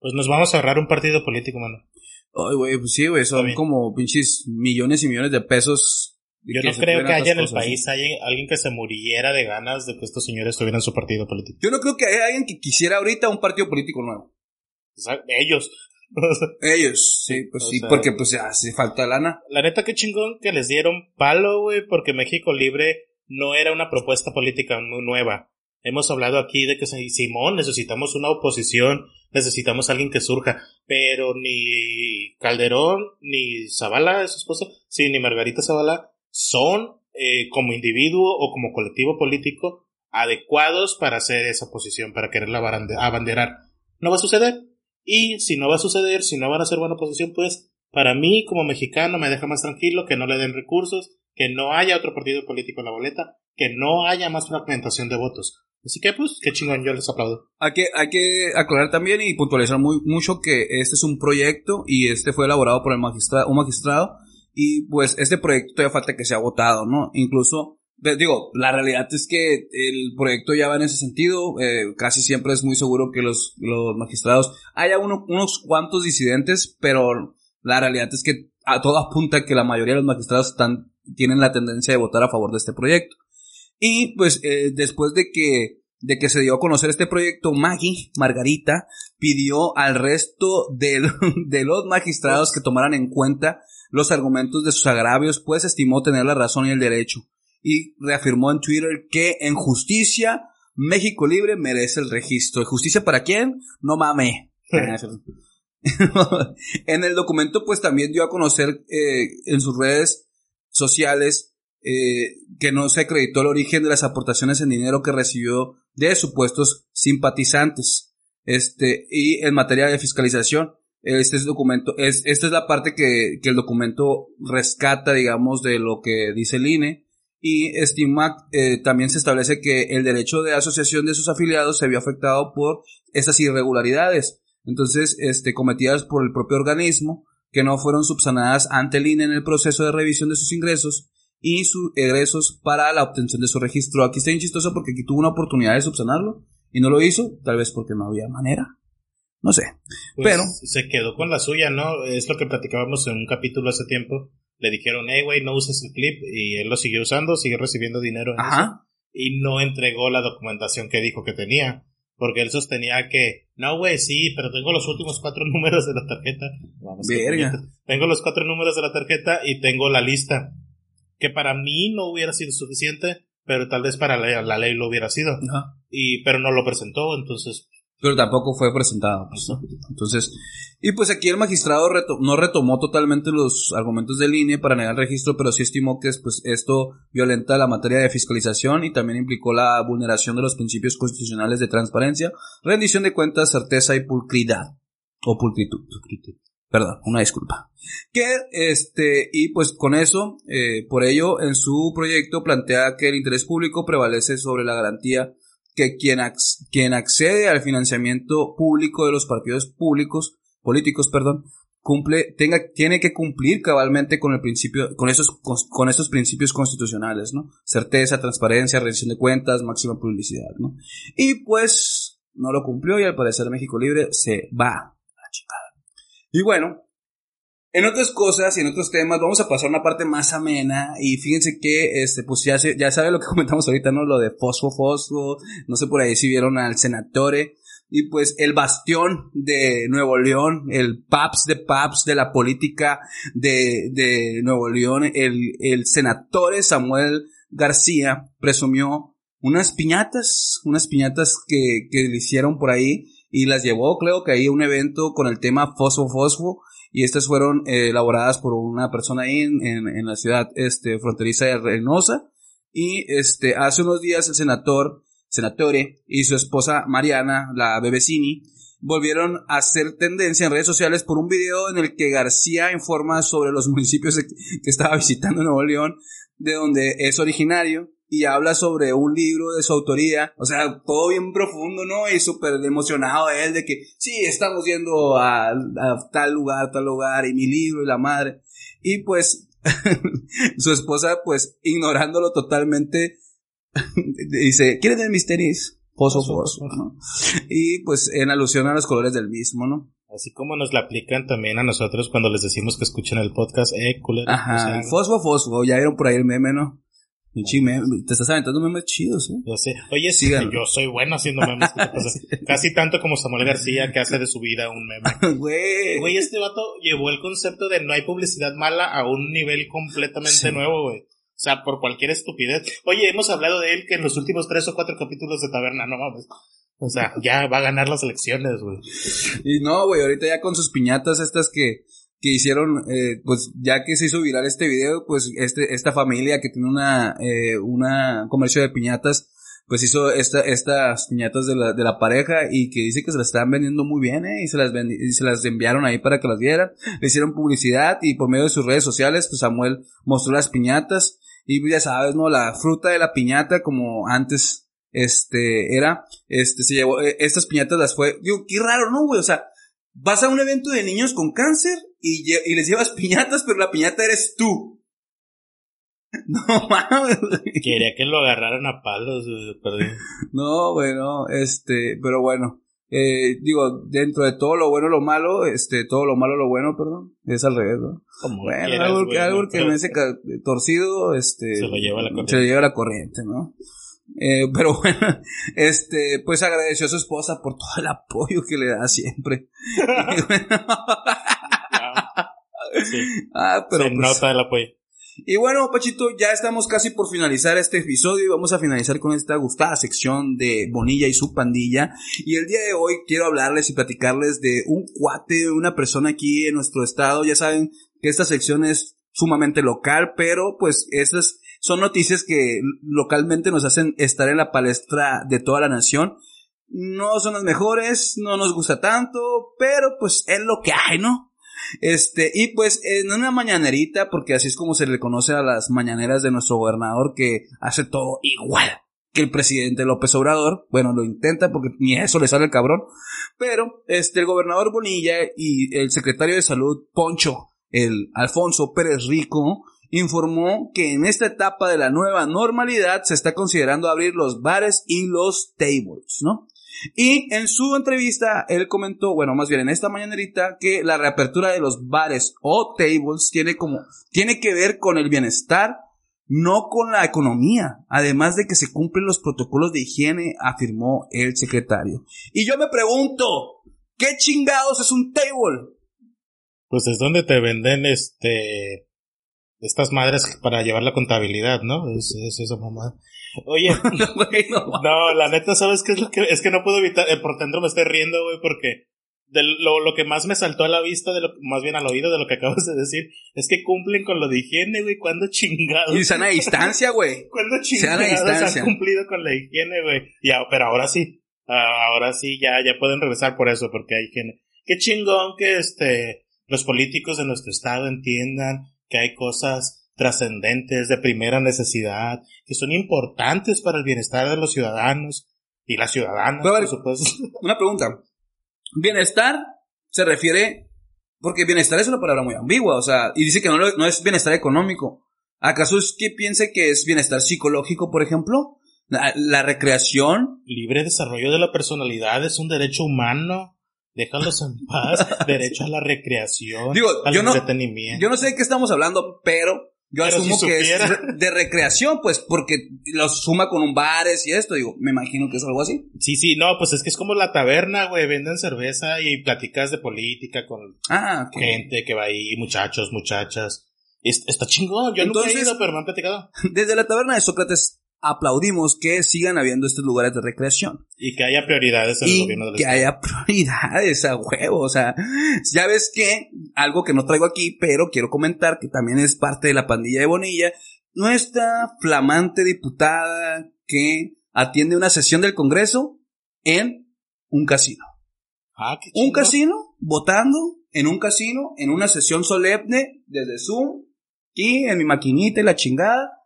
Pues nos vamos a ahorrar un partido político, mano. Ay, güey, pues sí, güey, son como pinches millones y millones de pesos. Yo no creo que haya en el país alguien que se muriera de ganas de que estos señores tuvieran su partido político. Yo no creo que haya alguien que quisiera ahorita un partido político nuevo. ellos. ellos, sí, pues sí, porque pues ya hace falta lana. La neta, qué chingón que les dieron palo, güey, porque México Libre no era una propuesta política muy nueva. Hemos hablado aquí de que Simón necesitamos una oposición, necesitamos alguien que surja, pero ni Calderón, ni Zavala, su esposa, sí, ni Margarita Zavala son eh, como individuo o como colectivo político adecuados para hacer esa posición, para quererla abanderar. No va a suceder. Y si no va a suceder, si no van a ser buena oposición, pues para mí como mexicano me deja más tranquilo que no le den recursos, que no haya otro partido político en la boleta, que no haya más fragmentación de votos. Así que, pues, qué chingón, yo les aplaudo. Hay que, hay que aclarar también y puntualizar mucho que este es un proyecto y este fue elaborado por el magistrado, un magistrado y pues este proyecto todavía falta que sea votado, ¿no? Incluso, digo, la realidad es que el proyecto ya va en ese sentido, eh, casi siempre es muy seguro que los, los magistrados, haya unos cuantos disidentes, pero la realidad es que a todo apunta que la mayoría de los magistrados están, tienen la tendencia de votar a favor de este proyecto. Y pues eh, después de que, de que se dio a conocer este proyecto, Maggie, Margarita, pidió al resto de, de los magistrados que tomaran en cuenta los argumentos de sus agravios, pues estimó tener la razón y el derecho. Y reafirmó en Twitter que en justicia, México Libre merece el registro. ¿Y justicia para quién? No mame. en el documento, pues también dio a conocer eh, en sus redes sociales eh, que no se acreditó el origen de las aportaciones en dinero que recibió de supuestos simpatizantes. Este, y en materia de fiscalización, este es documento, es, esta es la parte que, que el documento rescata, digamos, de lo que dice el INE. Y estima, eh, también se establece que el derecho de asociación de sus afiliados se vio afectado por estas irregularidades. Entonces, este, cometidas por el propio organismo, que no fueron subsanadas ante el INE en el proceso de revisión de sus ingresos y sus egresos para la obtención de su registro. Aquí está bien chistoso porque aquí tuvo una oportunidad de subsanarlo y no lo hizo, tal vez porque no había manera. No sé. Pues, pero. Se quedó con la suya, ¿no? Es lo que platicábamos en un capítulo hace tiempo. Le dijeron, hey, güey, no uses el clip. Y él lo siguió usando, sigue recibiendo dinero en Ajá. y no entregó la documentación que dijo que tenía. Porque él sostenía que, no, güey, sí, pero tengo los últimos cuatro números de la tarjeta. Vamos, Tengo los cuatro números de la tarjeta y tengo la lista que para mí no hubiera sido suficiente, pero tal vez para la, ley lo hubiera sido. Y, pero no lo presentó, entonces. Pero tampoco fue presentado. Pues, entonces, y pues aquí el magistrado no retomó totalmente los argumentos de línea para negar el registro, pero sí estimó que pues, esto violenta la materia de fiscalización y también implicó la vulneración de los principios constitucionales de transparencia, rendición de cuentas, certeza y pulcridad. O pulcritud. Perdón, una disculpa. Que, este, y pues con eso, eh, por ello, en su proyecto plantea que el interés público prevalece sobre la garantía que quien, quien accede al financiamiento público de los partidos públicos, políticos, perdón, cumple, tenga, tiene que cumplir cabalmente con el principio, con esos, con, principios constitucionales, ¿no? Certeza, transparencia, rendición de cuentas, máxima publicidad, ¿no? Y pues, no lo cumplió y al parecer México Libre se va la chingada. Y bueno, en otras cosas y en otros temas vamos a pasar a una parte más amena y fíjense que este pues ya se, ya sabe lo que comentamos ahorita, ¿no? Lo de Fosfo Fosfo, no sé por ahí si vieron al Senatore y pues el bastión de Nuevo León, el paps de paps de la política de, de Nuevo León, el, el Senatore Samuel García presumió unas piñatas, unas piñatas que, que le hicieron por ahí y las llevó, creo que ahí un evento con el tema Fosfo Fosfo y estas fueron eh, elaboradas por una persona ahí en, en, la ciudad este, fronteriza de Reynosa. Y este, hace unos días el senador, senatore y su esposa Mariana, la Bebecini, volvieron a hacer tendencia en redes sociales por un video en el que García informa sobre los municipios que estaba visitando en Nuevo León, de donde es originario, y habla sobre un libro de su autoría, o sea, todo bien profundo, ¿no? Y súper emocionado él de que, sí, estamos yendo a, a, tal lugar, tal lugar, y mi libro y la madre. Y pues, su esposa, pues, ignorándolo totalmente, dice, ¿quieren el misteris? Foso, foso, ¿no? Y pues, en alusión a los colores del mismo, ¿no? Así como nos la aplican también a nosotros cuando les decimos que escuchen el podcast, eh, culero. Ajá, fosfo, fosfo, ya vieron por ahí el meme, ¿no? Te estás aventando memes chidos, ¿eh? Yo sé. Oye, sí, yo soy bueno haciendo memes. Casi tanto como Samuel García, que hace de su vida un meme. Güey. Güey, este vato llevó el concepto de no hay publicidad mala a un nivel completamente nuevo, güey. O sea, por cualquier estupidez. Oye, hemos hablado de él que en los últimos tres o cuatro capítulos de Taberna, no mames. O sea, ya va a ganar las elecciones, güey. Y no, güey, ahorita ya con sus piñatas estas que que hicieron, eh, pues ya que se hizo viral este video, pues este, esta familia que tiene una, eh, una comercio de piñatas, pues hizo esta, estas piñatas de la, de la pareja y que dice que se las están vendiendo muy bien, ¿eh? Y se las, y se las enviaron ahí para que las vieran. Le hicieron publicidad y por medio de sus redes sociales, pues Samuel mostró las piñatas y pues ya sabes, ¿no? La fruta de la piñata como antes, este, era, este, se llevó, eh, estas piñatas las fue, digo, qué raro, ¿no, güey? O sea, vas a un evento de niños con cáncer y, y les llevas piñatas, pero la piñata eres tú. No mames. Quería que lo agarraran a palos, perdí. No, bueno, este, pero bueno. Eh, digo, dentro de todo lo bueno, lo malo, este, todo lo malo, lo bueno, perdón, es al revés, ¿no? Como bueno, algo, que, algo que me hace torcido, este, se lo lleva la corriente. Se lo lleva la corriente, ¿no? Eh, pero bueno, este, pues agradeció a su esposa por todo el apoyo que le da siempre. Ah, pero Se pues nota el apoyo. Y bueno, Pachito, ya estamos casi por finalizar este episodio y vamos a finalizar con esta gustada sección de Bonilla y su pandilla. Y el día de hoy quiero hablarles y platicarles de un cuate, una persona aquí en nuestro estado. Ya saben que esta sección es sumamente local, pero pues estas son noticias que localmente nos hacen estar en la palestra de toda la nación. No son las mejores, no nos gusta tanto, pero pues es lo que hay, ¿no? Este, y pues en una mañanerita, porque así es como se le conoce a las mañaneras de nuestro gobernador, que hace todo igual que el presidente López Obrador. Bueno, lo intenta porque ni eso le sale el cabrón. Pero, este, el gobernador Bonilla y el secretario de salud, Poncho, el Alfonso Pérez Rico, informó que en esta etapa de la nueva normalidad se está considerando abrir los bares y los tables, ¿no? Y en su entrevista él comentó, bueno, más bien en esta mañanerita, que la reapertura de los bares o tables tiene como, tiene que ver con el bienestar, no con la economía, además de que se cumplen los protocolos de higiene, afirmó el secretario. Y yo me pregunto, ¿qué chingados es un table? Pues es donde te venden este estas madres para llevar la contabilidad, ¿no? Es, es esa mamá. Oye, no, la neta, ¿sabes qué es lo que, es que no puedo evitar, el por dentro me estoy riendo, güey, porque de lo, lo que más me saltó a la vista, de lo, más bien al oído de lo que acabas de decir, es que cumplen con lo de higiene, güey, cuando chingados. Y sana distancia, güey. cuando chingados han cumplido con la higiene, güey. Ya, pero ahora sí, ahora sí, ya, ya pueden regresar por eso, porque hay higiene. Qué chingón que este, los políticos de nuestro estado entiendan que hay cosas trascendentes de primera necesidad, que son importantes para el bienestar de los ciudadanos y las ciudadanas, por supuesto. Una pregunta. Bienestar se refiere, porque bienestar es una palabra muy ambigua, o sea, y dice que no, no es bienestar económico. ¿Acaso es que piense que es bienestar psicológico, por ejemplo? La, la, recreación. Libre desarrollo de la personalidad es un derecho humano. Déjalos en paz. Derecho a la recreación. Digo, yo no, yo no sé de qué estamos hablando, pero yo asumo que es de recreación, pues, porque lo suma con un bares y esto, digo, me imagino que es algo así. Sí, sí, no, pues es que es como la taberna, güey, venden cerveza y platicas de política con ah, gente que va ahí, muchachos, muchachas. está chingón, yo nunca he ido, pero me han platicado. Desde la taberna de Sócrates aplaudimos que sigan habiendo estos lugares de recreación. Y que haya prioridades en el gobierno del Que haya prioridades a huevo. O sea, ya ves que algo que no traigo aquí, pero quiero comentar que también es parte de la pandilla de Bonilla, nuestra flamante diputada que atiende una sesión del Congreso en un casino. Ah, qué Un casino, votando en un casino, en una sesión solemne desde Zoom, y en mi maquinita y la chingada.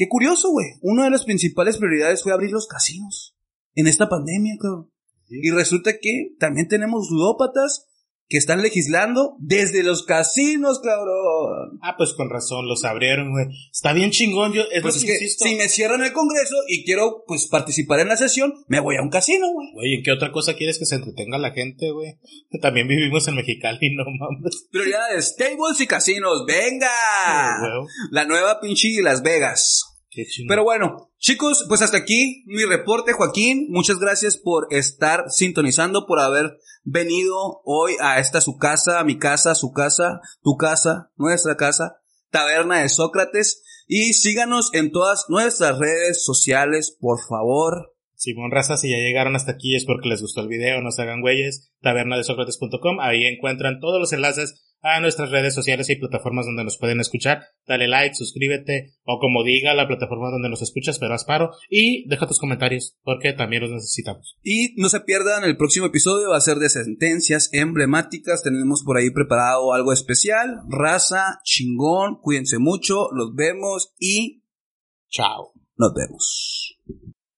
Qué curioso, güey. Una de las principales prioridades fue abrir los casinos en esta pandemia, cabrón. Y resulta que también tenemos ludópatas que están legislando desde los casinos, cabrón. Ah, pues con razón, los abrieron, güey. Está bien chingón, yo es pues que si me cierran el congreso y quiero, pues, participar en la sesión, me voy a un casino, güey. Oye, ¿en qué otra cosa quieres que se entretenga la gente, güey? También vivimos en Mexicali, no mames. Prioridades, tables y casinos, venga. la nueva pinche Las Vegas. Pero bueno, chicos, pues hasta aquí mi reporte, Joaquín. Muchas gracias por estar sintonizando, por haber venido hoy a esta su casa, mi casa, su casa, tu casa, nuestra casa, Taberna de Sócrates. Y síganos en todas nuestras redes sociales, por favor. Simón Raza, si ya llegaron hasta aquí es porque les gustó el video, no se hagan güeyes, tabernadesocrates.com, ahí encuentran todos los enlaces a nuestras redes sociales y plataformas donde nos pueden escuchar. Dale like, suscríbete o como diga la plataforma donde nos escuchas, pero asparo y deja tus comentarios porque también los necesitamos. Y no se pierdan, el próximo episodio va a ser de sentencias emblemáticas. Tenemos por ahí preparado algo especial. Raza, chingón, cuídense mucho, los vemos y chao. Nos vemos.